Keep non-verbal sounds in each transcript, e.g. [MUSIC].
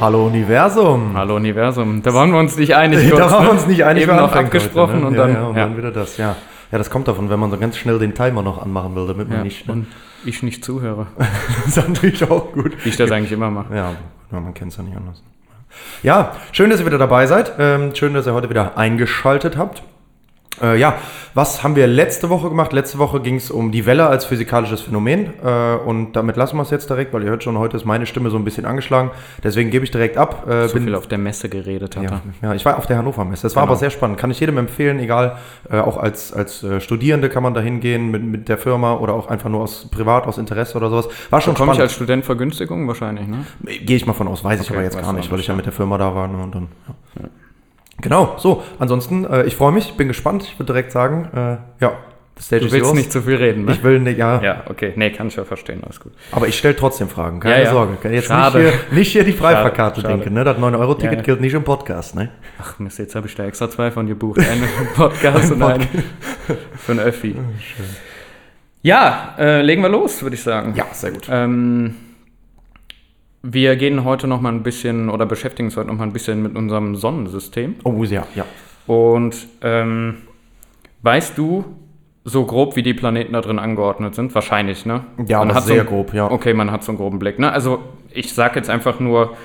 Hallo Universum. Hallo Universum. Da waren wir uns nicht einig. [LAUGHS] da kurz, waren wir ne? uns nicht einig. Eben noch abgesprochen heute, ne? und ja, dann. Ja, und ja. dann wieder das, ja. Ja, das kommt davon, wenn man so ganz schnell den Timer noch anmachen will, damit man nicht... Ne? und ich nicht zuhöre, [LAUGHS] das ist natürlich auch gut. wie ich das eigentlich immer mache. Ja, ja man kennt es ja nicht anders. Ja, schön, dass ihr wieder dabei seid. Ähm, schön, dass ihr heute wieder eingeschaltet habt. Äh, ja, was haben wir letzte Woche gemacht? Letzte Woche ging es um die Welle als physikalisches Phänomen. Äh, und damit lassen wir es jetzt direkt, weil ihr hört schon, heute ist meine Stimme so ein bisschen angeschlagen. Deswegen gebe ich direkt ab. Äh, So viel auf der Messe geredet hat ja, ja, ich war auf der Hannover Messe. Das war Genau. aber sehr spannend. Kann ich jedem empfehlen, egal, äh, auch als, als äh, Studierende kann man da hingehen mit, mit der Firma oder auch einfach nur aus privat, aus Interesse oder sowas. War schon Komme ich als spannend. Student Vergünstigung wahrscheinlich, ne? Gehe ich mal von aus, weiß ich Okay, aber jetzt gar nicht, weil ich ja mit der Firma da war. Ne, und dann, ja. Genau, so, ansonsten, äh, ich freue mich, bin gespannt. Ich würde direkt sagen, äh, ja, the stage Du willst yours. nicht zu viel reden, ne? Ich will nicht, ja, ja, okay. Nee, kann ich ja verstehen, alles gut. aber ich stelle trotzdem Fragen, keine Ja, ja. Sorge. Jetzt Schade. Nicht, hier, nicht hier die Freifahrkarte denken, ne? Das 9-Euro-Ticket Ja, gilt nicht im Podcast, ne? Ach Mist, jetzt habe ich da extra zwei von gebucht. Einen den Podcast [LAUGHS] und einen für einen Öffi. Ja, äh, legen wir los, würde ich sagen. Ja, sehr gut. Ähm, wir gehen heute noch mal ein bisschen oder beschäftigen uns heute noch mal ein bisschen mit unserem Sonnensystem. Oh, ja, ja. Und ähm, weißt du so grob, wie die Planeten da drin angeordnet sind? Wahrscheinlich, ne? Ja, man aber hat sehr so, grob, ja. Okay, man hat so einen groben Blick. Ne? Also ich sage jetzt einfach nur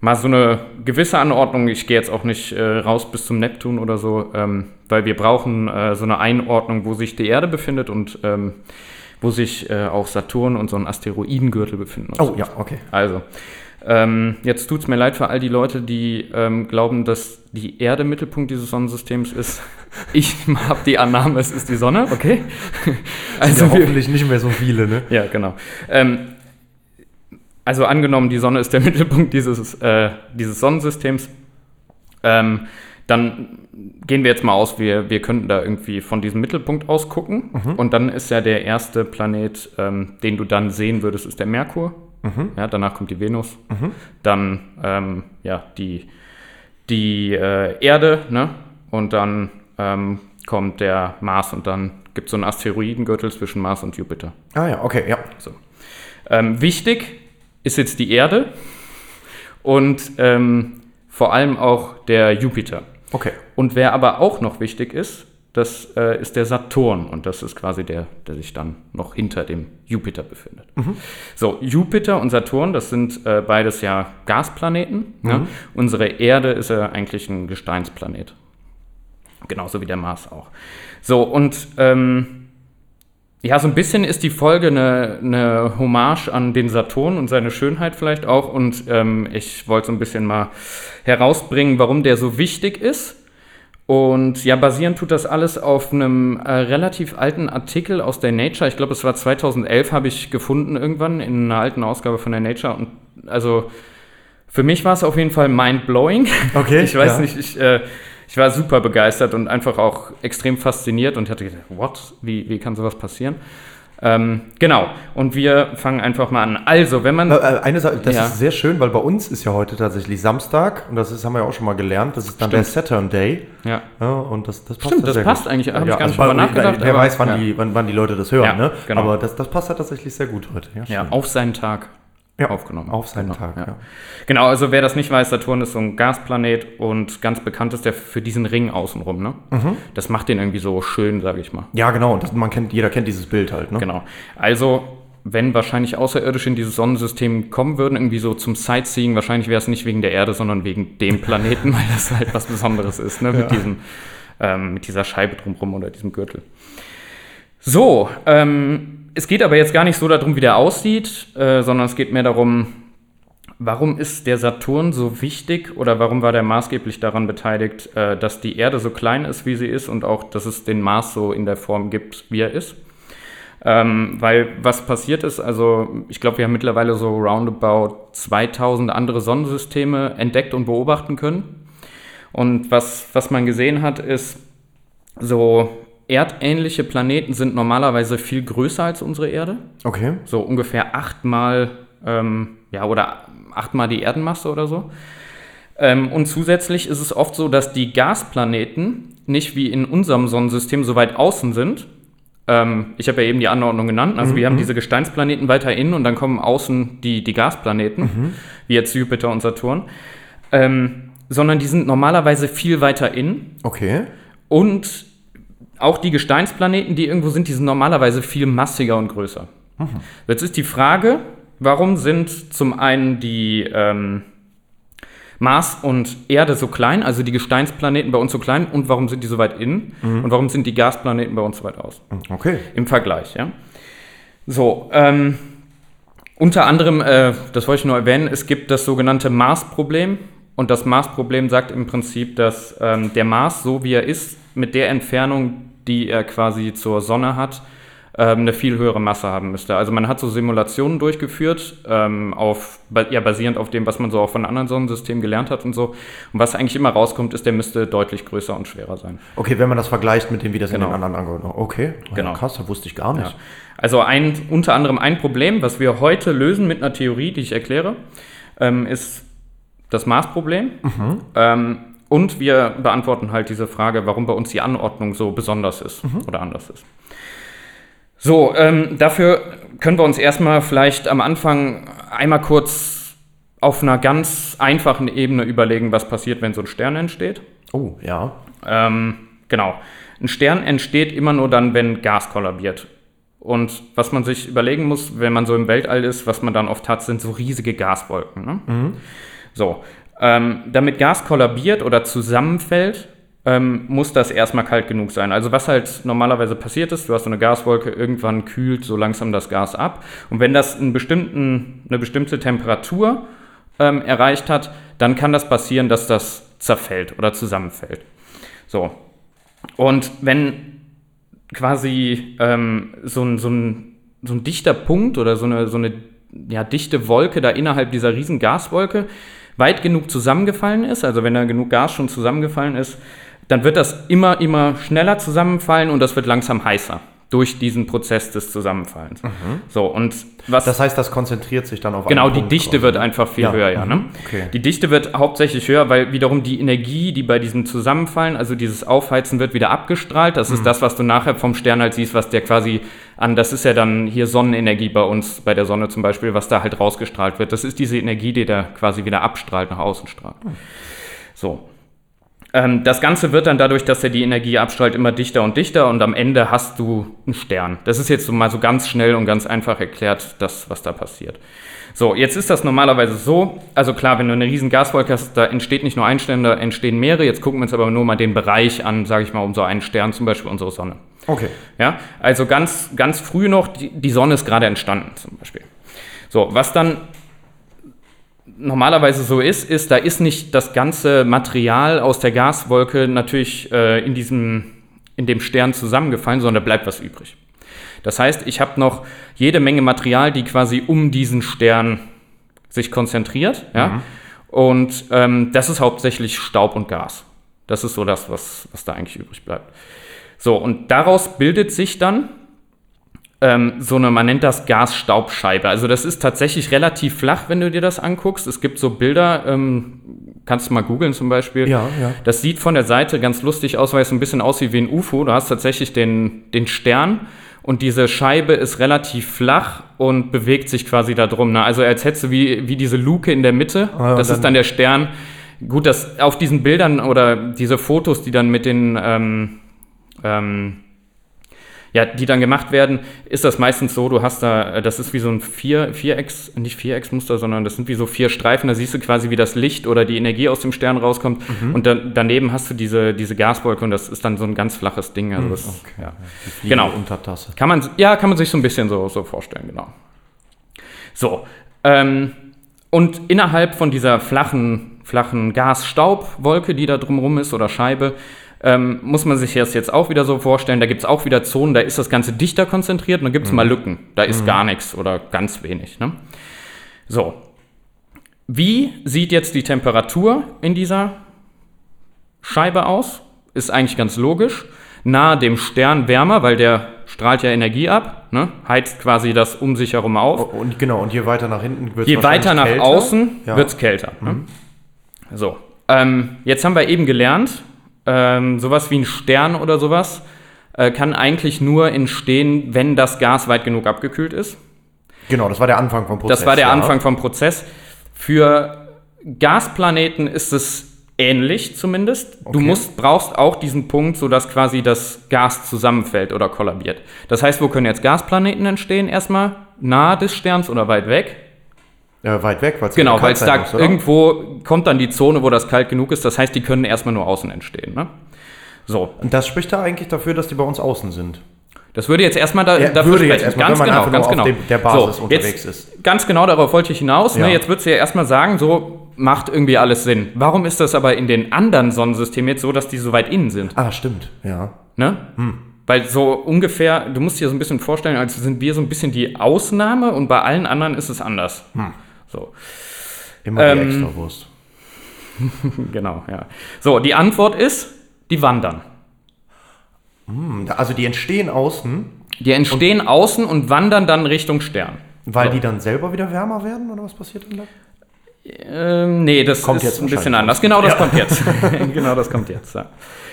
mal so eine gewisse Anordnung. Ich gehe jetzt auch nicht äh, raus bis zum Neptun oder so, ähm, weil wir brauchen äh, so eine Einordnung, wo sich die Erde befindet und ähm, wo sich äh, auch Saturn und so ein Asteroidengürtel befinden. Oh, so. ja, okay. Also, ähm, jetzt tut es mir leid für all die Leute, die ähm, glauben, dass die Erde Mittelpunkt dieses Sonnensystems ist. [LAUGHS] Ich habe die Annahme, es ist die Sonne, okay? [LAUGHS] Also wir, hoffentlich nicht mehr so viele, ne? ja, genau. Ähm, also angenommen, die Sonne ist der [LAUGHS] Mittelpunkt dieses, äh, dieses Sonnensystems, ähm, dann gehen wir jetzt mal aus, wir, wir könnten da irgendwie von diesem Mittelpunkt aus gucken. Und dann ist ja der erste Planet, ähm, den du dann sehen würdest, ist der Merkur. Ja, danach kommt die Venus. Dann ähm, ja, die, die äh, Erde, ne? Und dann ähm, kommt der Mars und dann gibt es so einen Asteroidengürtel zwischen Mars und Jupiter. Ah ja, okay, ja. So. Ähm, wichtig ist jetzt die Erde und ähm, vor allem auch der Jupiter. Okay. Und wer aber auch noch wichtig ist, das äh, ist der Saturn und das ist quasi der, der sich dann noch hinter dem Jupiter befindet. So, Jupiter und Saturn, das sind äh, beides ja Gasplaneten. Ne? Unsere Erde ist ja eigentlich ein Gesteinsplanet. Genauso wie der Mars auch. So, und ähm, ja, so ein bisschen ist die Folge eine, eine Hommage an den Saturn und seine Schönheit vielleicht auch. Und ähm, ich wollte so ein bisschen mal herausbringen, warum der so wichtig ist. Und ja, basierend tut das alles auf einem äh, relativ alten Artikel aus der Nature. Ich glaube, es war 2011, habe ich gefunden irgendwann in einer alten Ausgabe von der Nature. Und also für mich war es auf jeden Fall mind-blowing. Okay, [LAUGHS] Ich weiß ja. nicht, ich, äh, ich war super begeistert und einfach auch extrem fasziniert und hatte gedacht, what? Wie, wie kann sowas passieren? Ähm, genau, und wir fangen einfach mal an. Also, wenn man. Äh, äh, eine Sache, das Ja. ist sehr schön, weil bei uns ist ja heute tatsächlich Samstag und das ist, haben wir ja auch schon mal gelernt, das ist dann der Saturn Day. ja. Ja, und das, das passt Stimmt, ja das passt gut. eigentlich, hab ich gar nicht bei- drüber nachgedacht, Wer weiß, wann, ja. die, wann, wann die Leute das hören, Ja, ne? genau. Aber das, das passt ja tatsächlich sehr gut heute. Ja, Ja, auf seinen Tag Ja, aufgenommen. auf seinen genau, Tag, ja. Genau, also wer das nicht weiß, Saturn ist so ein Gasplanet und ganz bekannt ist der für diesen Ring außenrum, ne? Mhm. Das macht den irgendwie so schön, sage ich mal. Ja, genau. Das, man kennt, jeder kennt dieses Bild halt, ne? Genau. Also, wenn wahrscheinlich Außerirdische in dieses Sonnensystem kommen würden, irgendwie so zum Sightseeing, wahrscheinlich wäre es nicht wegen der Erde, sondern wegen dem [LAUGHS] Planeten, weil das halt was Besonderes ist, ne? Mit, diesem, ähm, mit dieser Scheibe drumherum oder diesem Gürtel. So, ähm, es geht aber jetzt gar nicht so darum, wie der aussieht, äh, sondern es geht mehr darum, warum ist der Saturn so wichtig oder warum war der maßgeblich daran beteiligt, äh, dass die Erde so klein ist, wie sie ist und auch, dass es den Mars so in der Form gibt, wie er ist? Ähm, weil was passiert ist, also ich glaube, wir haben mittlerweile so roundabout 2000 andere Sonnensysteme entdeckt und beobachten können. Und was, was man gesehen hat, ist, so erdähnliche Planeten sind normalerweise viel größer als unsere Erde. Okay. So ungefähr achtmal, ähm, ja, oder achtmal die Erdenmasse oder so. Ähm, und zusätzlich ist es oft so, dass die Gasplaneten nicht wie in unserem Sonnensystem so weit außen sind. Ähm, ich habe ja eben die Anordnung genannt. Also wir haben diese Gesteinsplaneten weiter innen und dann kommen außen die, die Gasplaneten, wie jetzt Jupiter und Saturn. Ähm, sondern die sind normalerweise viel weiter innen. Okay. Und auch die Gesteinsplaneten, die irgendwo sind, die sind normalerweise viel massiger und größer. Jetzt ist die Frage, warum sind zum einen die ähm, Mars und Erde so klein, also die Gesteinsplaneten bei uns so klein, und warum sind die so weit innen? Und warum sind die Gasplaneten bei uns so weit aus? Okay. Im Vergleich, ja. So, ähm, unter anderem, äh, das wollte ich nur erwähnen, es gibt das sogenannte Mars-Problem. Und das Mars-Problem sagt im Prinzip, dass ähm, der Mars, so wie er ist, mit der Entfernung, die er quasi zur Sonne hat, ähm, eine viel höhere Masse haben müsste. Also man hat so Simulationen durchgeführt, ähm, auf, ja, basierend auf dem, was man so auch von anderen Sonnensystemen gelernt hat und so. Und was eigentlich immer rauskommt, ist, der müsste deutlich größer und schwerer sein. Okay, wenn man das vergleicht mit dem, wie das Genau. in den anderen angehört. Okay. Genau. Ja, krass, das wusste ich gar nicht. Ja. Also ein, unter anderem ein Problem, was wir heute lösen mit einer Theorie, die ich erkläre, ähm, ist das Maßproblem. Ähm, und wir beantworten halt diese Frage, warum bei uns die Anordnung so besonders ist oder anders ist. So, ähm, dafür können wir uns erstmal vielleicht am Anfang einmal kurz auf einer ganz einfachen Ebene überlegen, was passiert, wenn so ein Stern entsteht. Oh, ja. Ähm, genau. Ein Stern entsteht immer nur dann, wenn Gas kollabiert. Und was man sich überlegen muss, wenn man so im Weltall ist, was man dann oft hat, sind so riesige Gaswolken. Ne? So, ähm, damit Gas kollabiert oder zusammenfällt, ähm, muss das erstmal kalt genug sein. Also was halt normalerweise passiert ist, du hast so eine Gaswolke, irgendwann kühlt so langsam das Gas ab. Und wenn das einen bestimmten, eine bestimmte Temperatur ähm, erreicht hat, dann kann das passieren, dass das zerfällt oder zusammenfällt. So. Und wenn quasi ähm, so, ein, so, ein, so ein dichter Punkt oder so eine, so eine ja, dichte Wolke da innerhalb dieser riesen Gaswolke weit genug zusammengefallen ist, also wenn da genug Gas schon zusammengefallen ist, dann wird das immer, immer schneller zusammenfallen und das wird langsam heißer durch diesen Prozess des Zusammenfallens. So, und was Das heißt, das konzentriert sich dann auf Genau, die Dichte quasi. wird einfach viel Ja, höher, ja. mhm, Ne? okay. Die Dichte wird hauptsächlich höher, weil wiederum die Energie, die bei diesem Zusammenfallen, also dieses Aufheizen, wird wieder abgestrahlt. Das Mhm. ist das, was du nachher vom Stern halt siehst, was der quasi an, das ist ja dann hier Sonnenenergie bei uns, bei der Sonne zum Beispiel, was da halt rausgestrahlt wird. Das ist diese Energie, die der quasi wieder abstrahlt, nach außen strahlt. So. Ähm, das Ganze wird dann dadurch, dass er die Energie abstrahlt, immer dichter und dichter und am Ende hast du einen Stern. Das ist jetzt so mal so ganz schnell und ganz einfach erklärt, das, was da passiert. So, jetzt ist das normalerweise so, also klar, wenn du eine riesen Gaswolke hast, da entsteht nicht nur ein Stern, da entstehen mehrere. Jetzt gucken wir uns aber nur mal den Bereich an, sage ich mal, um so einen Stern, zum Beispiel unsere Sonne. Okay. Ja, also ganz, ganz früh noch, die, die Sonne ist gerade entstanden zum Beispiel. So, was dann normalerweise so ist, ist, da ist nicht das ganze Material aus der Gaswolke natürlich äh, in, diesem, in dem Stern zusammengefallen, sondern da bleibt was übrig. Das heißt, ich habe noch jede Menge Material, die quasi um diesen Stern sich konzentriert. Ja? Und ähm, das ist hauptsächlich Staub und Gas. Das ist so das, was, was da eigentlich übrig bleibt. So, und daraus bildet sich dann ähm, so eine, man nennt das Gasstaubscheibe. Also das ist tatsächlich relativ flach, wenn du dir das anguckst. Es gibt so Bilder, ähm, kannst du mal googeln zum Beispiel. Ja, ja. Das sieht von der Seite ganz lustig aus, weil es ein bisschen aussieht wie ein UFO. Du hast tatsächlich den, den Stern und diese Scheibe ist relativ flach und bewegt sich quasi da drum. Ne? Also als hättest du wie, wie diese Luke in der Mitte. Ah, und das dann- ist dann der Stern. Gut, das auf diesen Bildern oder diese Fotos, die dann mit den ähm, ähm, ja, die dann gemacht werden, ist das meistens so, du hast da, äh, das ist wie so ein Vier, Vierecks, nicht Vierecksmuster, sondern das sind wie so vier Streifen, da siehst du quasi, wie das Licht oder die Energie aus dem Stern rauskommt und dann, daneben hast du diese, diese Gaswolke und das ist dann so ein ganz flaches Ding. Also das, ja. Die Genau. Untertasse. Kann man, ja, kann man sich so ein bisschen so, so vorstellen, genau. So, ähm, und innerhalb von dieser flachen, flachen Gas-Staub-Wolke, die da drumherum ist, oder Scheibe, ähm, muss man sich das jetzt auch wieder so vorstellen, da gibt es auch wieder Zonen, da ist das Ganze dichter konzentriert und dann gibt es mal Lücken. Da ist gar nichts oder ganz wenig. Ne? So. Wie sieht jetzt die Temperatur in dieser Gasscheibe aus. Ist eigentlich ganz logisch. Nahe dem Stern wärmer, weil der strahlt ja Energie ab, ne? heizt quasi das um sich herum auf. Und genau, und je weiter nach hinten wird es Je weiter nach kälter. außen Ja. wird es kälter. Ne? So, ähm, jetzt haben wir eben gelernt, ähm, sowas wie ein Stern oder sowas äh, kann eigentlich nur entstehen, wenn das Gas weit genug abgekühlt ist. Genau, das war der Anfang vom Prozess. Das war der ja. Anfang vom Prozess. Für Gasplaneten ist es ähnlich zumindest. Du Okay. musst, brauchst auch diesen Punkt, sodass quasi das Gas zusammenfällt oder kollabiert. Das heißt, wo können jetzt Gasplaneten entstehen? Erstmal nahe des Sterns oder weit weg? Äh, weit weg, weil es Genau, kalt weil es da muss, irgendwo kommt dann die Zone, wo das kalt genug ist. Das heißt, die können erstmal nur außen entstehen. Ne? So, Und das spricht da eigentlich dafür, dass die bei uns außen sind. das würde jetzt erstmal da, Ja, dafür sprechen. erstmal, ganz genau, ganz genau. auf dem- der Basis unterwegs jetzt, ist. Ganz genau darauf wollte ich hinaus. Ja. Ne? Jetzt würdest du ja erstmal sagen, so macht irgendwie alles Sinn. Warum ist das aber in den anderen Sonnensystemen jetzt so, dass die so weit innen sind? Ah, stimmt, ja. Ne? Hm. Weil so ungefähr, du musst dir so ein bisschen vorstellen, als sind wir so ein bisschen die Ausnahme und bei allen anderen ist es anders. Hm. So. Immer die Ähm, Extrawurst. [LAUGHS] Genau, ja. So, die Antwort ist, die wandern. Also die entstehen außen, Die entstehen außen und wandern dann Richtung Stern. weil So. die dann selber wieder wärmer werden, oder was passiert dann da? Ähm, nee, das Kommt ist jetzt ein bisschen anders. Genau das kommt jetzt. [LAUGHS] [LAUGHS] genau das kommt jetzt. Ja.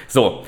So,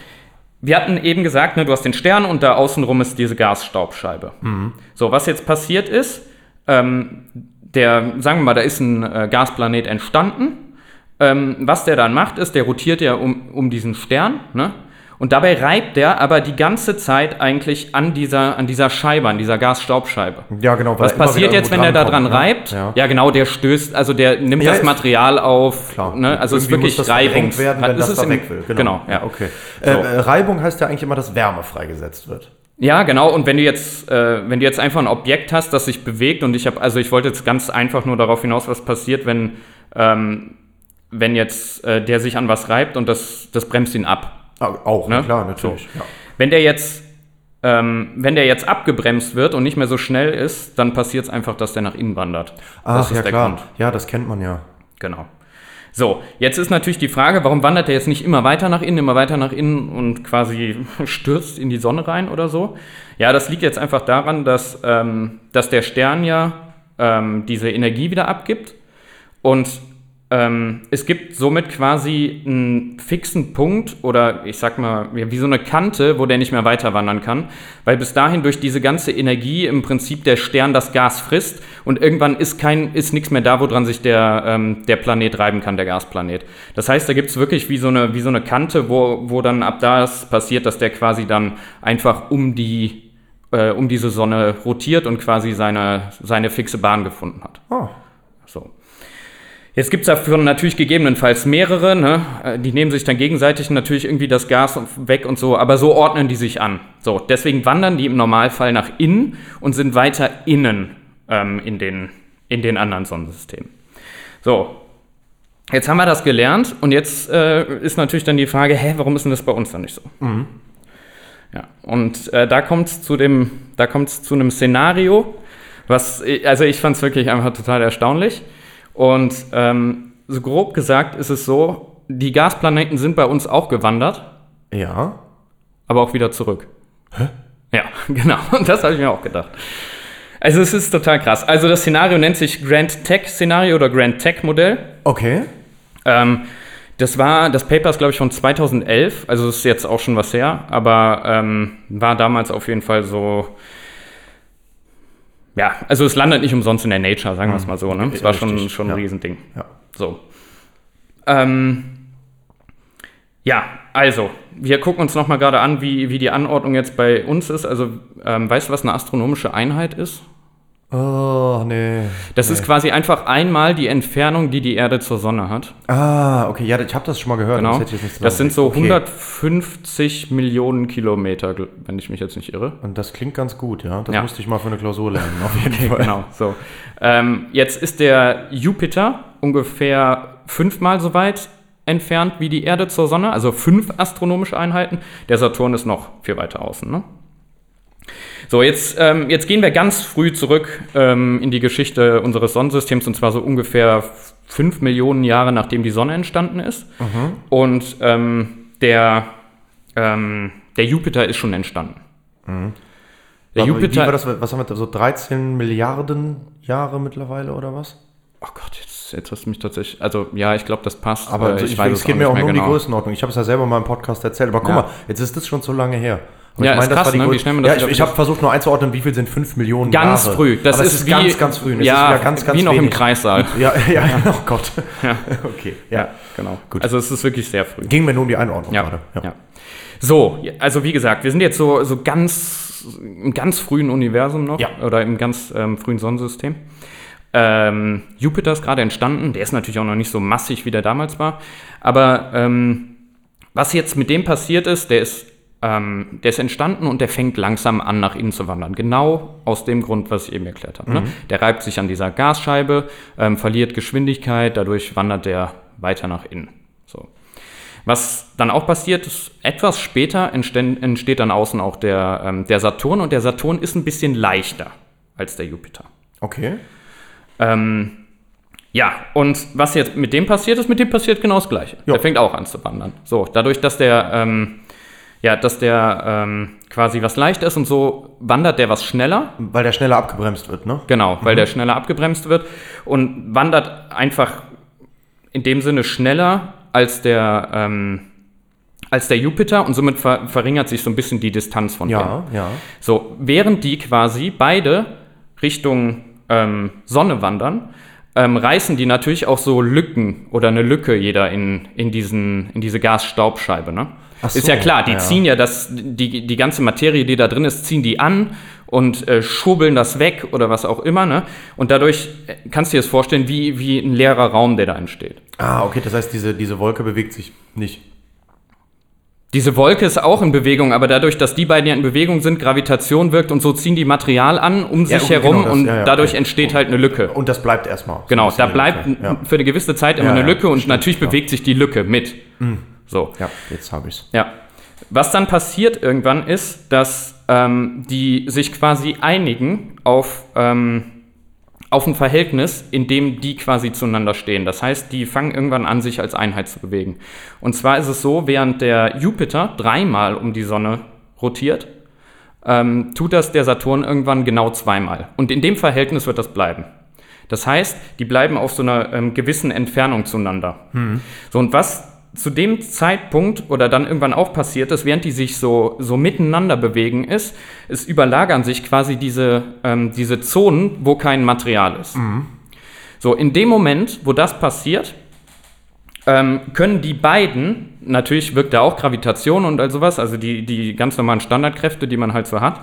wir hatten eben gesagt, ne, du hast den Stern und da außenrum ist diese Gasstaubscheibe. Mhm. So, was jetzt passiert ist, ähm, der, sagen wir mal, da ist ein äh, Gasplanet entstanden. Ähm, was der dann macht, ist, der rotiert ja um, um diesen Stern, ne? Und dabei reibt der aber die ganze Zeit eigentlich an dieser, an dieser Scheibe, an dieser Gasstaubscheibe. Ja, genau. Was er passiert jetzt, wenn der da dran ne? reibt? Ja. Ja. genau, der stößt, also der nimmt Ja, das Material auf. Klar. Ne? Also es ist wirklich muss das Reibungs. werden, wenn ist das es da weg will. Genau, ja. Okay. So. Äh, Reibung heißt ja eigentlich immer, dass Wärme freigesetzt wird. Ja, genau. Und wenn du jetzt, äh, wenn du jetzt einfach ein Objekt hast, das sich bewegt und ich habe, also ich wollte jetzt ganz einfach nur darauf hinaus, was passiert, wenn, ähm, wenn jetzt äh, der sich an was reibt und das, das bremst ihn ab. Auch, Ne? klar, natürlich. Ja. Wenn der jetzt, ähm, wenn der jetzt abgebremst wird und nicht mehr so schnell ist, dann passiert es einfach, dass der nach innen wandert. Ach, das ist ja der klar. Grund. Ja, das kennt man ja. Genau. So, jetzt ist natürlich die Frage, warum wandert er jetzt nicht immer weiter nach innen, immer weiter nach innen und quasi [LAUGHS] stürzt in die Sonne rein oder so? Ja, das liegt jetzt einfach daran, dass, ähm, dass der Stern ja ähm, diese Energie wieder abgibt und ähm, es gibt somit quasi einen fixen Punkt oder ich sag mal, wie so eine Kante, wo der nicht mehr weiter wandern kann, weil bis dahin durch diese ganze Energie im Prinzip der Stern das Gas frisst und irgendwann ist kein, ist nichts mehr da, woran sich der, ähm, der Planet reiben kann, der Gasplanet. Das heißt, da gibt es wirklich wie so eine, wie so eine Kante, wo, wo dann ab da es passiert, dass der quasi dann einfach um die, äh, um diese Sonne rotiert und quasi seine, seine fixe Bahn gefunden hat. Oh. So. Jetzt gibt es dafür natürlich gegebenenfalls mehrere, ne? Äh, die nehmen sich dann gegenseitig natürlich irgendwie das Gas weg und so, aber so ordnen die sich an. So, deswegen wandern die im Normalfall nach innen und sind weiter innen ähm, in, den, in den anderen Sonnensystemen. So, jetzt haben wir das gelernt und jetzt äh, ist natürlich dann die Frage, hä, warum ist denn das bei uns dann nicht so? Ja, und äh, da kommt es zu dem, da kommt's zu einem Szenario, was, also ich fand es wirklich einfach total erstaunlich. Und ähm, so grob gesagt ist es so, die Gasplaneten sind bei uns auch gewandert, Ja. aber auch wieder zurück. Hä? Ja, [LAUGHS] genau. Und das habe ich mir auch gedacht. Also es ist total krass. Also das Szenario nennt sich Grand Tech Szenario oder Grand Tech Modell. Okay. Ähm, das war, das Paper ist glaube ich von 2011, also ist jetzt auch schon was her, aber ähm, war damals auf jeden Fall so. Ja, also es landet nicht umsonst in der Nature, sagen wir es mal so. Ne? Es war schon, schon ein ja. Riesending. Ja. So. Ähm, ja, also, wir gucken uns nochmal gerade an, wie, wie die Anordnung jetzt bei uns ist. Also, ähm, weißt du, was eine astronomische Einheit ist? Oh, nee. Das ist quasi einfach einmal die Entfernung, die die Erde zur Sonne hat. Ah, okay, ja, ich habe das schon mal gehört. Genau. Das, Das sind so zusammengekriegt. 150 Millionen Kilometer, wenn ich mich jetzt nicht irre. Okay. Und das klingt ganz gut, ja. Das Ja. musste ich mal für eine Klausur lernen, auf [LAUGHS] jeden Fall. Genau, so. Ähm, jetzt ist der Jupiter ungefähr fünfmal so weit entfernt wie die Erde zur Sonne, also fünf astronomische Einheiten. Der Saturn ist noch viel weiter außen. Ne? So, jetzt, ähm, jetzt gehen wir ganz früh zurück ähm, in die Geschichte unseres Sonnensystems und zwar so ungefähr 5 Millionen Jahre nachdem die Sonne entstanden ist. Und ähm, der, ähm, der Jupiter ist schon entstanden. Der Warte, Jupiter. Wie war das, was haben wir da, so 13 Milliarden Jahre mittlerweile oder was? Oh Gott, jetzt, jetzt hast du mich tatsächlich. Also, ja, ich glaube, das passt. Aber äh, ich, es geht mir auch nur um die Größenordnung. Ich habe es ja selber mal im Podcast erzählt. Aber guck Ja. mal, jetzt ist das schon so lange her. Und Ja, ich meine, ist krass, die ne, wie schnell man das Ja, ich, ich habe versucht nur einzuordnen, wie viel sind 5 Millionen Ganz Jahre. früh. Das ist ist wie, ganz, ganz früh. Ja, ganz, ganz wie noch im wenig. Kreissaal. [LAUGHS] Ja, ja, [LAUGHS] oh Gott. Ja. [LAUGHS] Okay, ja. Ja, genau. Gut. Also es ist wirklich sehr früh. Ging mir nur um die Einordnung Ja, gerade. ja. So, also wie gesagt, wir sind jetzt so, so ganz im ganz frühen Universum noch Ja. oder im ganz ähm, frühen Sonnensystem. Ähm, Jupiter ist gerade entstanden, der ist natürlich auch noch nicht so massig, wie der damals war. Aber ähm, was jetzt mit dem passiert ist, der ist, ähm, der ist entstanden und der fängt langsam an, nach innen zu wandern. Genau aus dem Grund, was ich eben erklärt habe. Ne? Der reibt sich an dieser Gasscheibe, ähm, verliert Geschwindigkeit, dadurch wandert der weiter nach innen. So. Was dann auch passiert ist, etwas später entsteht, entsteht dann außen auch der, ähm, der Saturn und der Saturn ist ein bisschen leichter als der Jupiter. Okay. Ähm, ja, und was jetzt mit dem passiert ist, mit dem passiert genau das Gleiche. Ja. Der fängt auch an zu wandern. So, dadurch, dass der, ähm, ja, dass der ähm, quasi was leicht ist und so wandert der was schneller. Weil der schneller abgebremst wird, ne? Genau, weil der schneller abgebremst wird und wandert einfach in dem Sinne schneller als der, ähm, als der Jupiter und somit ver verringert sich so ein bisschen die Distanz von dem. Ja, ja. So, während die quasi beide Richtung ähm, Sonne wandern, ähm, reißen die natürlich auch so Lücken oder eine Lücke jeder in, in, diesen, in diese Gasstaubscheibe. Ne? Ach Ist so, ja klar, die ja. ziehen ja das, die, die ganze Materie, die da drin ist, ziehen die an und äh, schubbeln das weg oder was auch immer. Ne? Und dadurch äh, kannst du dir das vorstellen, wie, wie ein leerer Raum, der da entsteht. Ah, okay, das heißt, diese, diese Wolke bewegt sich nicht. Diese Wolke ist auch in Bewegung, aber dadurch, dass die beiden ja in Bewegung sind, Gravitation wirkt und so ziehen die Material an um sich okay, herum genau das, und ja, ja, dadurch okay. entsteht halt eine Lücke. Und das bleibt erstmal. so ein genau, da bleibt Lücke. Ja. für eine gewisse Zeit immer Ja, eine ja, Lücke und stimmt, natürlich ja. Mhm. bewegt sich die Lücke mit. So, ja, jetzt habe ich's. ja. Was dann passiert irgendwann ist, dass ähm, die sich quasi einigen auf, ähm, auf ein Verhältnis, in dem die quasi zueinander stehen. Das heißt, die fangen irgendwann an, sich als Einheit zu bewegen. Und zwar ist es so, während der Jupiter dreimal um die Sonne rotiert, ähm, tut das der Saturn irgendwann genau zweimal. Und in dem Verhältnis wird das bleiben. Das heißt, die bleiben auf so einer ähm, gewissen Entfernung zueinander. So, und was zu dem Zeitpunkt oder dann irgendwann auch passiert ist, während die sich so, so miteinander bewegen, ist, es überlagern sich quasi diese, ähm, diese Zonen, wo kein Material ist. So, in dem Moment, wo das passiert, ähm, können die beiden, natürlich wirkt da auch Gravitation und all sowas, also die, die ganz normalen Standardkräfte, die man halt so hat,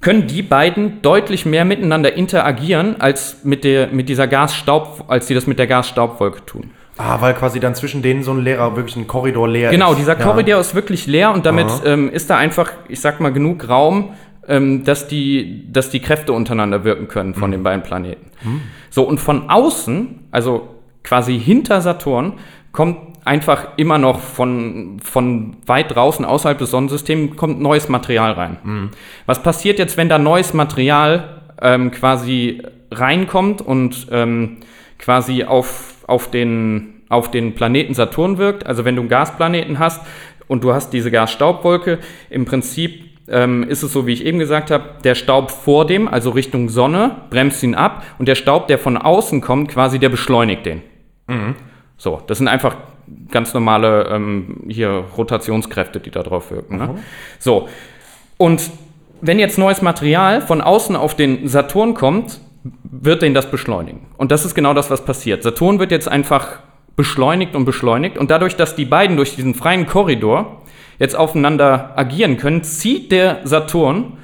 können die beiden deutlich mehr miteinander interagieren als mit, der, mit dieser Gasstaub, als sie das mit der Gasstaubwolke tun. Ah, weil quasi dann zwischen denen so ein leerer, wirklich ein Korridor leer Genau, ist. dieser Korridor ist wirklich leer und damit ähm, ist da einfach, ich sag mal, genug Raum, ähm, dass, die, dass die Kräfte untereinander wirken können von den beiden Planeten. So, und von außen, also quasi hinter Saturn, kommt einfach immer noch von, von weit draußen außerhalb des Sonnensystems kommt neues Material rein. Was passiert jetzt, wenn da neues Material ähm, quasi reinkommt und ähm, quasi auf, auf, den, auf den Planeten Saturn wirkt? Also wenn du einen Gasplaneten hast und du hast diese Gasstaubwolke, im Prinzip ähm, ist es so, wie ich eben gesagt habe, der Staub vor dem, also Richtung Sonne, bremst ihn ab und der Staub, der von außen kommt, quasi, der beschleunigt den. So, das sind einfach ganz normale ähm, hier Rotationskräfte, die da drauf wirken. Ne? So, und wenn jetzt neues Material von außen auf den Saturn kommt, wird den das beschleunigen. Und das ist genau das, was passiert. Saturn wird jetzt einfach beschleunigt und beschleunigt und dadurch, dass die beiden durch diesen freien Korridor jetzt aufeinander agieren können, zieht der Saturn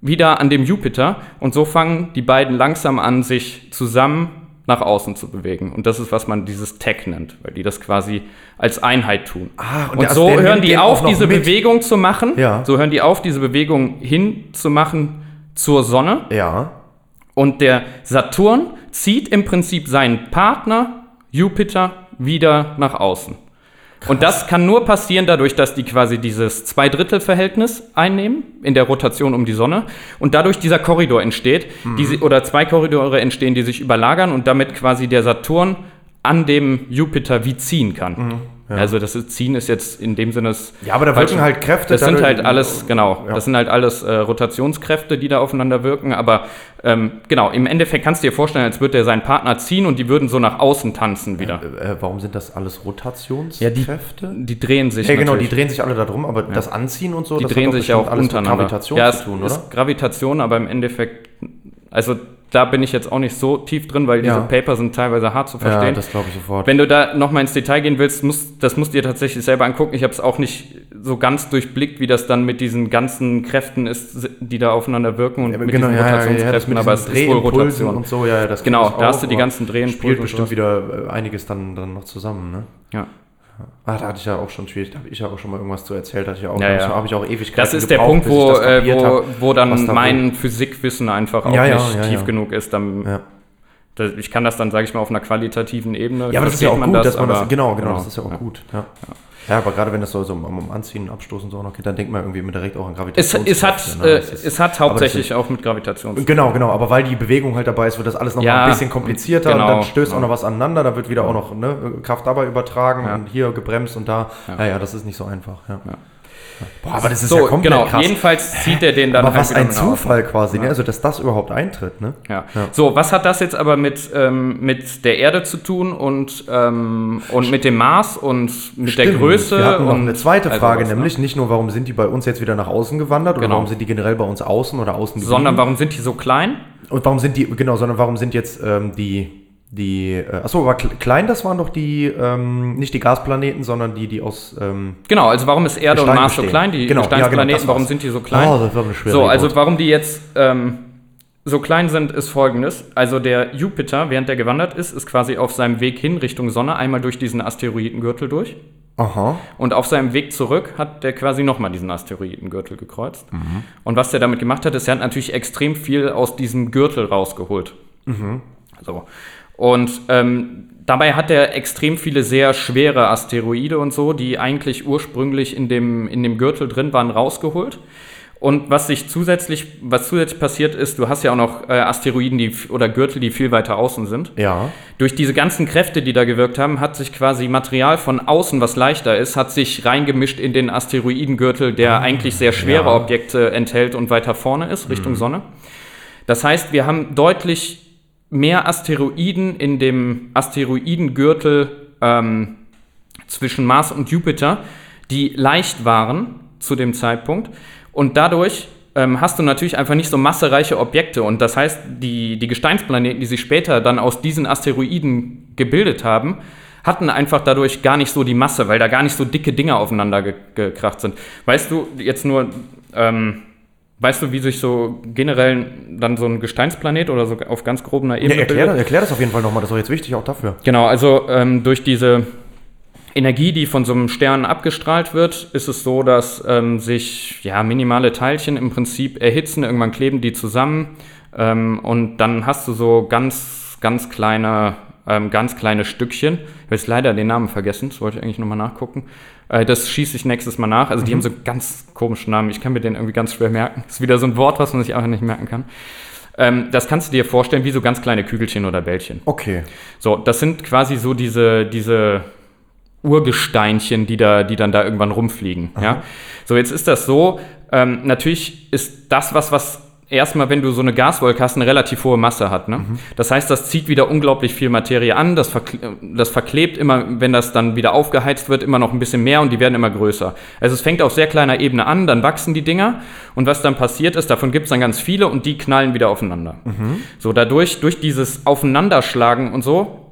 wieder an dem Jupiter und so fangen die beiden langsam an, sich zusammen nach außen zu bewegen. Und das ist, was man dieses Tech nennt, weil die das quasi als Einheit tun. Ah, und und so hören die auf, diese mit. Bewegung zu machen. Ja. So hören die auf, diese Bewegung hinzumachen zur Sonne. Ja. Und der Saturn zieht im Prinzip seinen Partner Jupiter wieder nach außen. Und das kann nur passieren dadurch, dass die quasi dieses Zweidrittel-Verhältnis einnehmen in der Rotation um die Sonne und dadurch dieser Korridor entsteht, die, sie- oder zwei Korridore entstehen, die sich überlagern und damit quasi der Saturn an dem Jupiter wie ziehen kann. Also das ist, Ziehen ist jetzt in dem Sinne das Ja, aber da wirken halt Kräfte. Das sind halt alles, genau, Ja. das sind halt alles äh, Rotationskräfte, die da aufeinander wirken. Aber ähm, genau, im Endeffekt kannst du dir vorstellen, als würde er seinen Partner ziehen und die würden so nach außen tanzen wieder. Äh, warum sind das alles Rotationskräfte? Die drehen sich Ja, genau, die natürlich. drehen sich alle da drum, aber das Anziehen und so, Die das drehen hat sich ja auch alles mit untereinander. Gravitation ja, zu es tun, oder? ist Gravitation, aber im Endeffekt, also da bin ich jetzt auch nicht so tief drin, weil diese Ja. Paper sind teilweise hart zu Ja, verstehen. das glaube ich sofort. Wenn du da nochmal ins Detail gehen willst, musst, das musst du dir tatsächlich selber angucken. Ich habe es auch nicht so ganz durchblickt, wie das dann mit diesen ganzen Kräften ist, die da aufeinander wirken und mit genau, diesen ja, ja, ja, das Rotationstkräften, mit aber es ist wohl Rotation. und so, ja, ja, das Genau, da hast auch, du die ganzen Drehimpulse Spielt bestimmt wieder äh, einiges dann, dann noch zusammen, ne? Ja. Ah, da hatte ich ja auch schon schwierig, da habe ich ja auch schon mal irgendwas zu erzählt, hatte ich auch, Ja, ja. habe ich auch Ewigkeiten Das ist der Punkt, wo, äh, wo, hab, wo dann da mein Physikwissen einfach auch Ja, nicht tief genug ist. Dann, ich kann das dann, sage ich mal, auf einer qualitativen Ebene. Ja, aber das ist ja auch gut, dass man das, aber- genau, genau, das ist ja auch gut, ja. Ja, aber gerade wenn das so, so um, um Anziehen, Abstoßen so noch geht, dann denkt man irgendwie immer direkt auch an Es, Gravitation. es, hat, äh, es hat hauptsächlich auch mit Gravitation zu tun. Genau, genau, aber weil die Bewegung halt dabei ist, wird das alles noch Ja, mal ein bisschen komplizierter genau, und dann stößt auch genau. noch was aneinander, da wird wieder auch noch ne, Kraft dabei übertragen Ja. und hier gebremst und da. Ja, ja, das ist nicht so einfach. Ja. Boah, aber das ist So, ja komplett genau. krass. Jedenfalls zieht er den dann aber halt was ein. Zufall quasi, ne? also dass das überhaupt eintritt. Ne? Ja. So, was hat das jetzt aber mit, ähm, mit der Erde zu tun und, ähm, und mit dem Mars und mit der Stimmt. Größe? Wir hatten noch und eine zweite also Frage, was, ne? nämlich nicht nur, warum sind die bei uns jetzt wieder nach außen gewandert oder Genau. warum sind die generell bei uns außen oder außen Sondern warum sind die so klein? Und warum sind die, genau, sondern warum sind jetzt ähm, die, die, äh, achso, aber Kle- klein, das waren doch die, ähm, nicht die Gasplaneten, sondern die, die aus, ähm, Genau, also warum ist Erde und Mars so bestehen. klein? Die Genau, ja, genau, Gesteinsplaneten, warum sind die so klein? Oh, das war eine schwere So, also Geburt. warum die jetzt ähm, so klein sind, ist folgendes. Also der Jupiter, während er gewandert ist, ist quasi auf seinem Weg hin Richtung Sonne einmal durch diesen Asteroidengürtel durch. aha, Und auf seinem Weg zurück hat der quasi nochmal diesen Asteroidengürtel gekreuzt. Und was der damit gemacht hat, ist, er hat natürlich extrem viel aus diesem Gürtel rausgeholt. So. Und ähm, dabei hat er extrem viele sehr schwere Asteroide und so, die eigentlich ursprünglich in dem, in dem Gürtel drin waren, rausgeholt. Und was sich zusätzlich, was zusätzlich passiert ist, du hast ja auch noch äh, Asteroiden die, oder Gürtel, die viel weiter außen sind. ja, Durch diese ganzen Kräfte, die da gewirkt haben, hat sich quasi Material von außen, was leichter ist, hat sich reingemischt in den Asteroidengürtel, der eigentlich sehr schwere ja. Objekte enthält und weiter vorne ist, Richtung Sonne. Das heißt, wir haben deutlich mehr Asteroiden in dem Asteroidengürtel ähm, zwischen Mars und Jupiter, die leicht waren zu dem Zeitpunkt. Und dadurch ähm, hast du natürlich einfach nicht so massereiche Objekte. Und das heißt, die, die Gesteinsplaneten, die sich später dann aus diesen Asteroiden gebildet haben, hatten einfach dadurch gar nicht so die Masse, weil da gar nicht so dicke Dinge aufeinander ge gekracht sind. Weißt du, jetzt nur, ähm, weißt du, wie sich so generell dann so ein Gesteinsplanet oder so auf ganz grober ja Ebene erklär, das- erklär das auf jeden Fall nochmal, das ist doch jetzt wichtig auch dafür. Genau, also ähm, durch diese Energie, die von so einem Stern abgestrahlt wird, ist es so, dass ähm, sich ja, minimale Teilchen im Prinzip erhitzen, irgendwann kleben die zusammen ähm, und dann hast du so ganz, ganz kleine, ähm, ganz kleine Stückchen. Ich habe jetzt leider den Namen vergessen, das wollte ich eigentlich nochmal nachgucken. Äh, das schieße ich nächstes Mal nach. Also die haben so einen ganz komischen Namen, ich kann mir den irgendwie ganz schwer merken. Das ist wieder so ein Wort, was man sich einfach nicht merken kann. Ähm, das kannst du dir vorstellen wie so ganz kleine Kügelchen oder Bällchen. Okay. So, das sind quasi so diese, diese Urgesteinchen, die, da, die dann da irgendwann rumfliegen. Ja? So, jetzt ist das so, ähm, natürlich ist das was, was erstmal, wenn du so eine Gaswolke hast, eine relativ hohe Masse hat. Ne? Das heißt, das zieht wieder unglaublich viel Materie an, das, verkle das verklebt immer, wenn das dann wieder aufgeheizt wird, immer noch ein bisschen mehr und die werden immer größer. Also es fängt auf sehr kleiner Ebene an, dann wachsen die Dinger und was dann passiert ist, davon gibt es dann ganz viele und die knallen wieder aufeinander. So, dadurch, durch dieses Aufeinanderschlagen und so,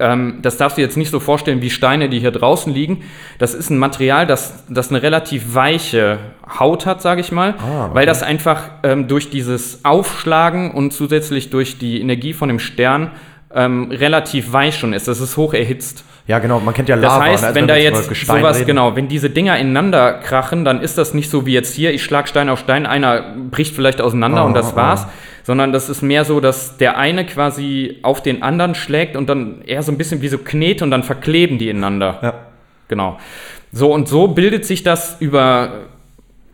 ähm, das darfst du jetzt nicht so vorstellen wie Steine, die hier draußen liegen. Das ist ein Material, das, das eine relativ weiche Haut hat, sage ich mal, Ah, okay. weil das einfach ähm, durch dieses Aufschlagen und zusätzlich durch die Energie von dem Stern ähm, relativ weich schon ist. Das ist hoch erhitzt. Ja, genau, man kennt ja Das Lava. heißt, ne, als wenn da wir über jetzt sowas, reden. genau, wenn diese Dinger ineinander krachen, dann ist das nicht so wie jetzt hier, ich schlag Stein auf Stein, einer bricht vielleicht auseinander Oh, und das oh. war's, sondern das ist mehr so, dass der eine quasi auf den anderen schlägt und dann eher so ein bisschen wie so Knete und dann verkleben die ineinander. Ja. Genau. So und so bildet sich das über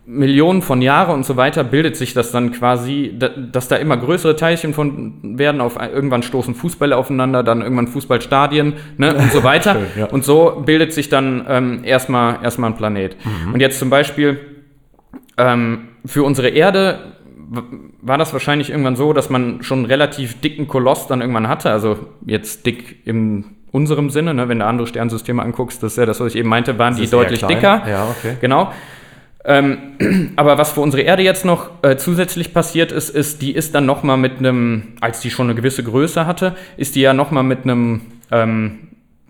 Millionen von Jahren und so weiter, bildet sich das dann quasi, da- dass da immer größere Teilchen von werden. Auf, irgendwann stoßen Fußbälle aufeinander, dann irgendwann Fußballstadien ne, und so [LAUGHS] weiter. Schön, ja. Und so bildet sich dann ähm, erstmal erstmal ein Planet. Und jetzt zum Beispiel ähm, für unsere Erde war das wahrscheinlich irgendwann so, dass man schon einen relativ dicken Koloss dann irgendwann hatte. Also jetzt dick in unserem Sinne, ne? wenn du andere Sternsysteme anguckst, das ist ja das, was ich eben meinte, waren die deutlich klein. dicker. Ja, okay. Genau. Ähm, [CLEARS THROAT] aber was für unsere Erde jetzt noch äh, zusätzlich passiert ist, ist, die ist dann noch mal mit einem, als die schon eine gewisse Größe hatte, ist die ja noch mal mit einem ähm,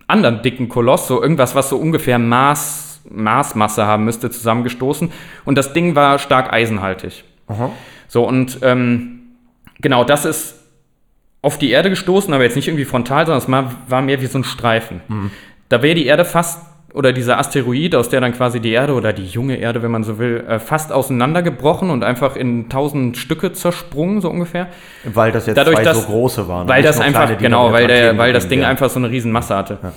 anderen dicken Koloss, so irgendwas, was so ungefähr Maß, Maßmasse haben müsste, zusammengestoßen. Und das Ding war stark eisenhaltig. Aha. So, und ähm, genau, das ist auf die Erde gestoßen, aber jetzt nicht irgendwie frontal, sondern es war, mehr wie so ein Streifen. Da wäre die Erde fast, oder dieser Asteroid, aus der dann quasi die Erde oder die junge Erde, wenn man so will, äh, fast auseinandergebrochen und einfach in tausend Stücke zersprungen, so ungefähr. Weil das jetzt Dadurch, dass- so große waren. Weil nicht das einfach, kleine, genau, weil, der, weil das Ding werden. einfach so eine riesen Masse hatte. Äh,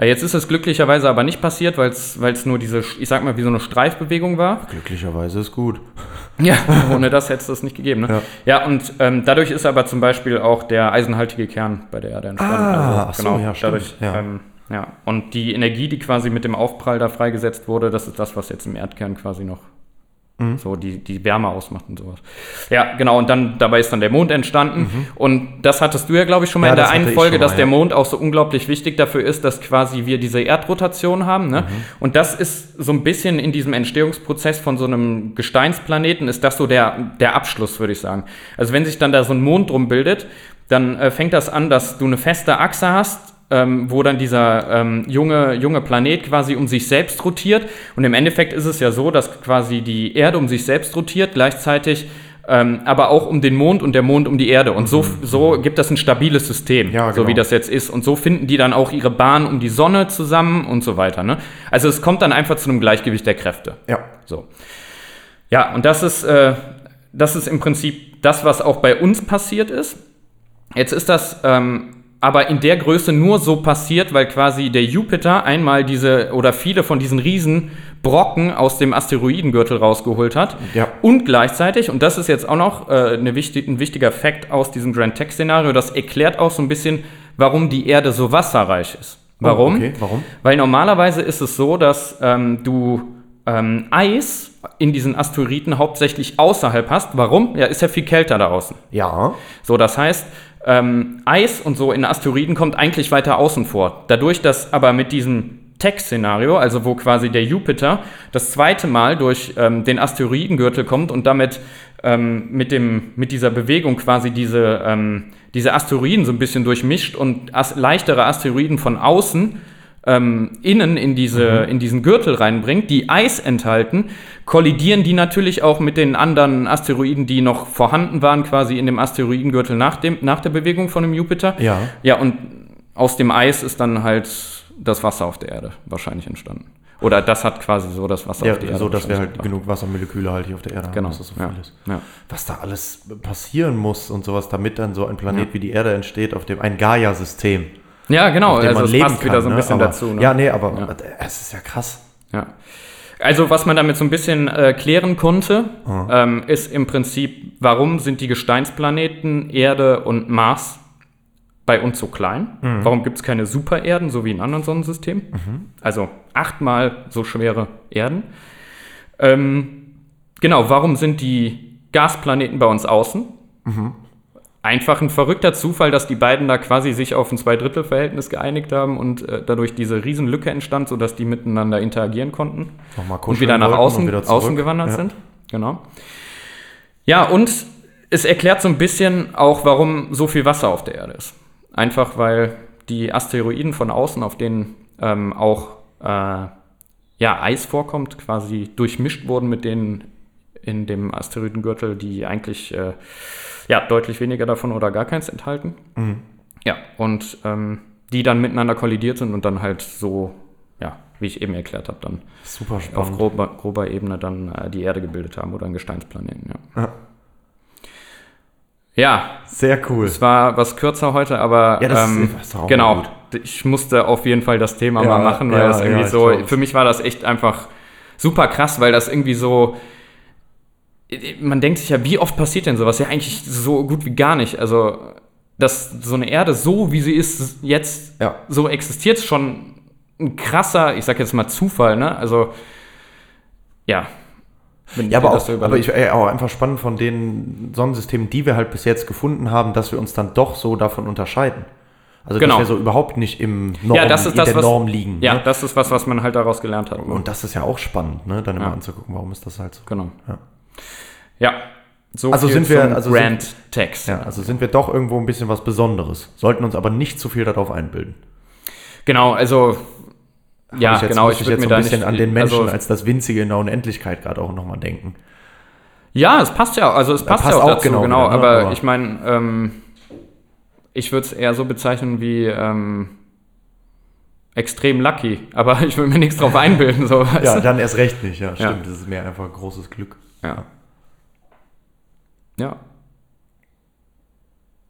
Jetzt ist es glücklicherweise aber nicht passiert, weil es nur diese, ich sag mal, wie so eine Streifbewegung war. Glücklicherweise ist gut. [LAUGHS] Ja, ohne das hätte es das nicht gegeben. Ne? Ja. Ja. und ähm, dadurch ist aber zum Beispiel auch der eisenhaltige Kern bei der Erde entstanden. Ah, ach so, ja, stimmt, dadurch, ja. Ähm, ja. Und die Energie, die quasi mit dem Aufprall da freigesetzt wurde, das ist das, was jetzt im Erdkern quasi noch Mhm. so die, die Wärme ausmacht und sowas. Ja, genau. Und dann dabei ist dann der Mond entstanden. Und das hattest du ja, glaube ich, schon mal Mhm. Ja, in der einen Folge, mal, dass der ja. Mond auch so unglaublich wichtig dafür ist, dass quasi wir diese Erdrotation haben. Ne? Mhm. Und das ist so ein bisschen in diesem Entstehungsprozess von so einem Gesteinsplaneten, ist das so der, der Abschluss, würde ich sagen. Also wenn sich dann da so ein Mond drum bildet, dann äh, fängt das an, dass du eine feste Achse hast, ähm, wo dann dieser ähm, junge, junge Planet quasi um sich selbst rotiert. Und im Endeffekt ist es ja so, dass quasi die Erde um sich selbst rotiert, gleichzeitig ähm, aber auch um den Mond und der Mond um die Erde. Und so, so gibt das ein stabiles System, Mhm. Ja, so wie genau. das jetzt ist. Und so finden die dann auch ihre Bahn um die Sonne zusammen und so weiter. Ne? Also es kommt dann einfach zu einem Gleichgewicht der Kräfte. Ja. So. Ja, und das ist, äh, das ist im Prinzip das, was auch bei uns passiert ist. Jetzt ist das ähm, aber in der Größe nur so passiert, weil quasi der Jupiter einmal diese oder viele von diesen Riesenbrocken aus dem Asteroidengürtel rausgeholt hat. Ja. Und gleichzeitig, und das ist jetzt auch noch äh, eine wichtig, ein wichtiger Fakt aus diesem Grand Tech-Szenario, das erklärt auch so ein bisschen, warum die Erde so wasserreich ist. Warum? Oh, okay, warum? Weil normalerweise ist es so, dass ähm, du ähm, Eis in diesen Asteroiden hauptsächlich außerhalb hast. Warum? Ja, ist ja viel kälter da außen. Ja. So, das heißt, ähm, Eis und so in Asteroiden kommt eigentlich weiter außen vor. Dadurch, dass aber mit diesem Tech-Szenario, also wo quasi der Jupiter das zweite Mal durch ähm, den Asteroidengürtel kommt und damit ähm, mit, dem, mit dieser Bewegung quasi diese, ähm, diese Asteroiden so ein bisschen durchmischt und as leichtere Asteroiden von außen ähm, innen in, diese, in diesen Gürtel reinbringt, die Eis enthalten, kollidieren die natürlich auch mit den anderen Asteroiden, die noch vorhanden waren, quasi in dem Asteroidengürtel nach, dem, nach der Bewegung von dem Jupiter. Ja. Ja, und aus dem Eis ist dann halt das Wasser auf der Erde wahrscheinlich entstanden. Oder das hat quasi so das Wasser Ja, auf die Erde so dass wir halt genug Wassermoleküle halt hier auf der Erde Genau. haben, dass das so ja. viel ist. Ja. Was da alles passieren muss und sowas, damit dann so ein Planet wie die Erde entsteht, auf dem ein Gaia-System, ja, genau. auf dem Also man es leben passt kann. wieder so ein ne? bisschen aber, dazu. Ne? Ja, nee, aber es ist ja krass. Ja. Also was man damit so ein bisschen äh, klären konnte, ähm, ist im Prinzip, warum sind die Gesteinsplaneten Erde und Mars bei uns so klein? Warum gibt es keine Supererden, so wie in anderen Sonnensystemen? Also achtmal so schwere Erden. Ähm, genau, warum sind die Gasplaneten bei uns außen? Einfach ein verrückter Zufall, dass die beiden da quasi sich auf ein Zweidrittelverhältnis geeinigt haben und äh, dadurch diese Riesenlücke entstand, sodass die miteinander interagieren konnten Nochmal und wieder nach außen, wieder außen gewandert ja. sind. Genau. Ja, und es erklärt so ein bisschen auch, warum so viel Wasser auf der Erde ist. Einfach weil die Asteroiden von außen, auf denen ähm, auch äh, ja, Eis vorkommt, quasi durchmischt wurden mit denen in dem Asteroidengürtel, die eigentlich äh, ja, deutlich weniger davon oder gar keins enthalten. Mhm. Ja, und ähm, die dann miteinander kollidiert sind und dann halt so, ja, wie ich eben erklärt habe, dann Super auf grober, grober Ebene dann äh, die Erde gebildet haben oder einen Gesteinsplaneten. Ja. Ja. ja, Sehr cool. es war was kürzer heute, aber Ja, das ähm, ist auch genau. gut. ich musste auf jeden Fall das Thema Ja, mal machen, weil das irgendwie so, für mich war das echt einfach super krass, weil das irgendwie so, man denkt sich ja, wie oft passiert denn sowas? Ja, eigentlich so gut wie gar nicht. Also, dass so eine Erde so, wie sie ist, jetzt Ja. so existiert, ist schon ein krasser, ich sag jetzt mal Zufall, ne? Also, ja. Wenn Ja, aber auch, so aber ich, äh, auch einfach spannend von den Sonnensystemen, die wir halt bis jetzt gefunden haben, dass wir uns dann doch so davon unterscheiden. Also Genau. dass wir so überhaupt nicht im Norm, ja, das ist in das, der was, Norm liegen. Ja, ne? das ist was, was man halt daraus gelernt hat. Und das ist ja auch spannend, ne? dann immer Ja. anzugucken, warum ist das halt so. Genau. Ja. Ja. So Also sind wir- also Grand Text. Ja, also sind wir doch irgendwo ein bisschen was Besonderes. Sollten uns aber nicht zu viel darauf einbilden. Genau, also ja, ich jetzt, genau, ich würde jetzt mir so da ein bisschen nicht an den Menschen also, als das Winzige in der Unendlichkeit gerade auch nochmal denken. Ja, es passt ja, also es passt, passt ja auch auch dazu, genau genau, ne? aber, Aber- ich meine, ähm, ich würde es eher so bezeichnen wie ähm, extrem lucky, aber [LAUGHS] ich will mir nichts drauf einbilden, so Ja, dann erst recht nicht, ja, Ja. stimmt. Das ist mehr einfach großes Glück. Ja. Ja.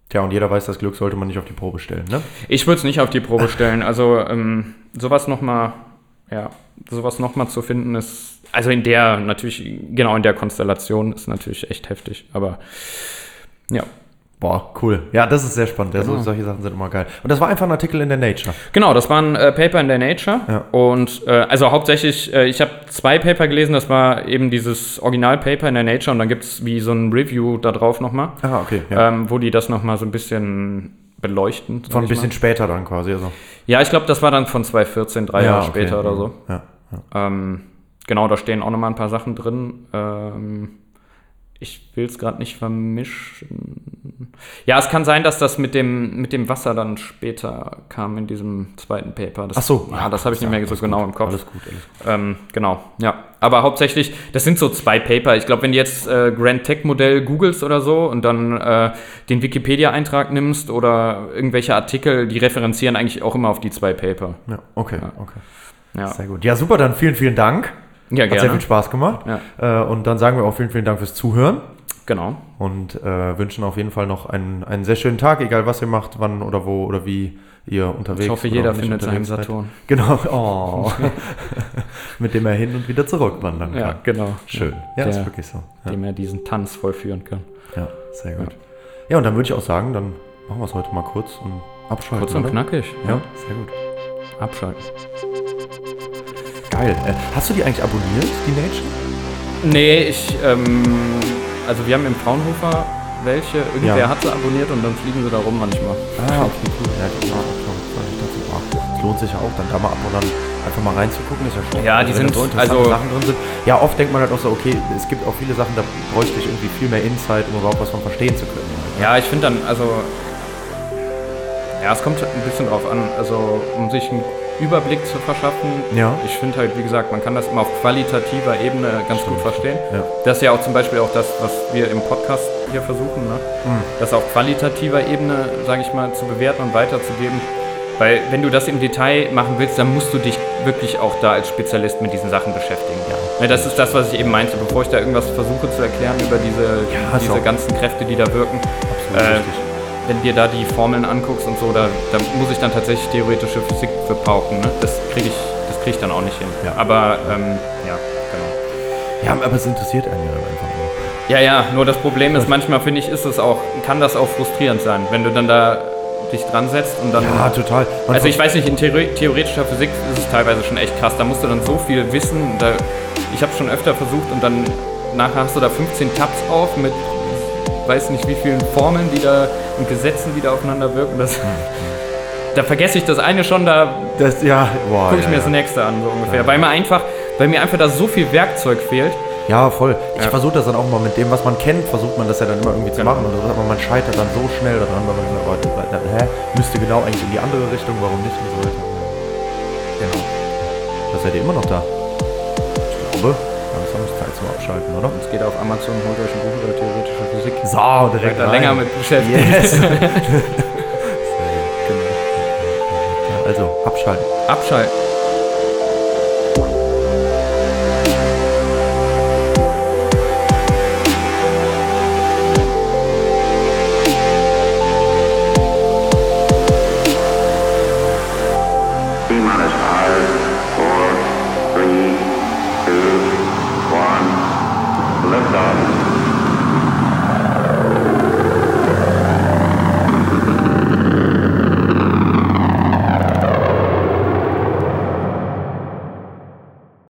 Tja, und jeder weiß, das Glück sollte man nicht auf die Probe stellen, ne? Ich würde es nicht auf die Probe stellen. Also ähm, sowas nochmal, ja, sowas nochmal zu finden ist, also in der, natürlich, genau in der Konstellation ist natürlich echt heftig. Aber ja. Boah, cool. Ja, das ist sehr spannend. Ja, Genau. solche Sachen sind immer geil. Und das war einfach ein Artikel in der Nature. Genau, das war ein äh, Paper in der Nature. Ja. Und äh, also hauptsächlich, äh, ich habe zwei Paper gelesen, das war eben dieses Original-Paper in der Nature und dann gibt es wie so ein Review da drauf nochmal, Ah, okay. Ja. ähm, wo die das nochmal so ein bisschen beleuchten. Von ein bisschen mal. später dann quasi. Also. Ja, ich glaube, das war dann von 2014, drei Jahre okay. später oder so. Ja, ja. Ähm, genau, da stehen auch nochmal ein paar Sachen drin. Ähm, ich will es gerade nicht vermischen. Ja, es kann sein, dass das mit dem, mit dem Wasser dann später kam in diesem zweiten Paper. Das, Ach so. Ja, das habe ich nicht mehr so genau im Kopf. Alles gut, alles gut. Ähm, genau, ja. Aber hauptsächlich, das sind so zwei Paper. Ich glaube, wenn du jetzt äh, Grand Tech Modell googelst oder so und dann äh, den Wikipedia-Eintrag nimmst oder irgendwelche Artikel, die referenzieren eigentlich auch immer auf die zwei Paper. Ja, okay, okay. Ja, Sehr gut. Ja, super, dann vielen, vielen Dank. Ja Hat sehr gerne. viel Spaß gemacht. Ja. Äh, und dann sagen wir auch vielen, vielen Dank fürs Zuhören Genau. und äh, wünschen auf jeden Fall noch einen, einen sehr schönen Tag, egal was ihr macht, wann oder wo oder wie ihr unterwegs Ich hoffe, jeder findet seinen seid. Saturn. Genau. [LAUGHS] Oh. [LAUGHS] Mit dem er hin und wieder zurückwandern Ja, kann. genau. Schön. Ja, ist Der- wirklich so. Ja, Dem er diesen Tanz vollführen kann. ja sehr gut. Ja, und dann würde ich auch sagen, dann machen wir es heute mal kurz und abschalten. Kurz und oder? knackig. Ja, sehr gut. Abschalten. Geil. Äh, hast du die eigentlich abonniert, die Nature? Nee, ich, ähm, also wir haben im Fraunhofer welche, irgendwer Ja. hat sie abonniert und dann fliegen sie da rum manchmal. Ah, okay, cool. Ja, ich auch es lohnt sich ja auch, dann da mal ab und an einfach mal reinzugucken. Ist ja schon. Ja, die wenn sind- so also- Sachen drin sind. Ja, oft denkt man halt auch so, okay, es gibt auch viele Sachen, da bräuchte ich irgendwie viel mehr Insight, um überhaupt was von verstehen zu können. Ja, ich finde dann, also, ja, es kommt ein bisschen drauf an, also um sich einen Überblick zu verschaffen. Ja. Ich finde halt, wie gesagt, man kann das immer auf qualitativer Ebene ganz gut verstehen. Ja. Das ist ja auch zum Beispiel auch das, was wir im Podcast hier versuchen, ne? Hm. das auf qualitativer Ebene, sage ich mal, zu bewerten und weiterzugeben. Weil wenn du das im Detail machen willst, dann musst du dich wirklich auch da als Spezialist mit diesen Sachen beschäftigen. Ja. Ne, das ist das, was ich eben meinte, bevor ich da irgendwas versuche zu erklären über diese, Ja, diese ganzen Kräfte, die da wirken. Absolut Äh, richtig. Wenn dir da die Formeln anguckst und so, da, da muss ich dann tatsächlich theoretische Physik für pauken. Ne? Das kriege ich, das krieg ich dann auch nicht hin. Ja. Aber ähm, ja, genau. Ja, aber es interessiert einen ja einfach nur. Ja, ja, nur das Problem ist, manchmal finde ich, ist es auch, kann das auch frustrierend sein, wenn du dann da dich dran setzt und dann. Ja, total. Man also ich weiß nicht, in theoretischer Physik ist es teilweise schon echt krass. Da musst du dann so viel wissen. Da, ich habe schon öfter versucht und dann nachher hast du da 15 Tabs auf mit weiß nicht wie vielen Formeln, die da und Gesetzen, die da aufeinander wirken. Das, da vergesse ich das eine schon, da das, ja, boah, gucke ich ja, mir ja. das nächste an, so ungefähr. Weil mir einfach, weil mir einfach da so viel Werkzeug fehlt. Ja, voll. Ich versuche das dann auch mal mit dem, was man kennt, versucht man das ja dann immer irgendwie zu Genau. machen. Und so, aber man scheitert dann so schnell daran, weil man denkt, oh, das- hä, müsste genau eigentlich in die andere Richtung, warum nicht und so weiter. Genau. Da seid ihr immer noch da. Ich glaube, Abschalten, oder? Es geht auf Amazon, holt euch ein Buch über theoretische Physik. So, direkt da länger mit beschäftigt. Yes. [LAUGHS] [LAUGHS] Genau. Also, abschalten. Abschalten.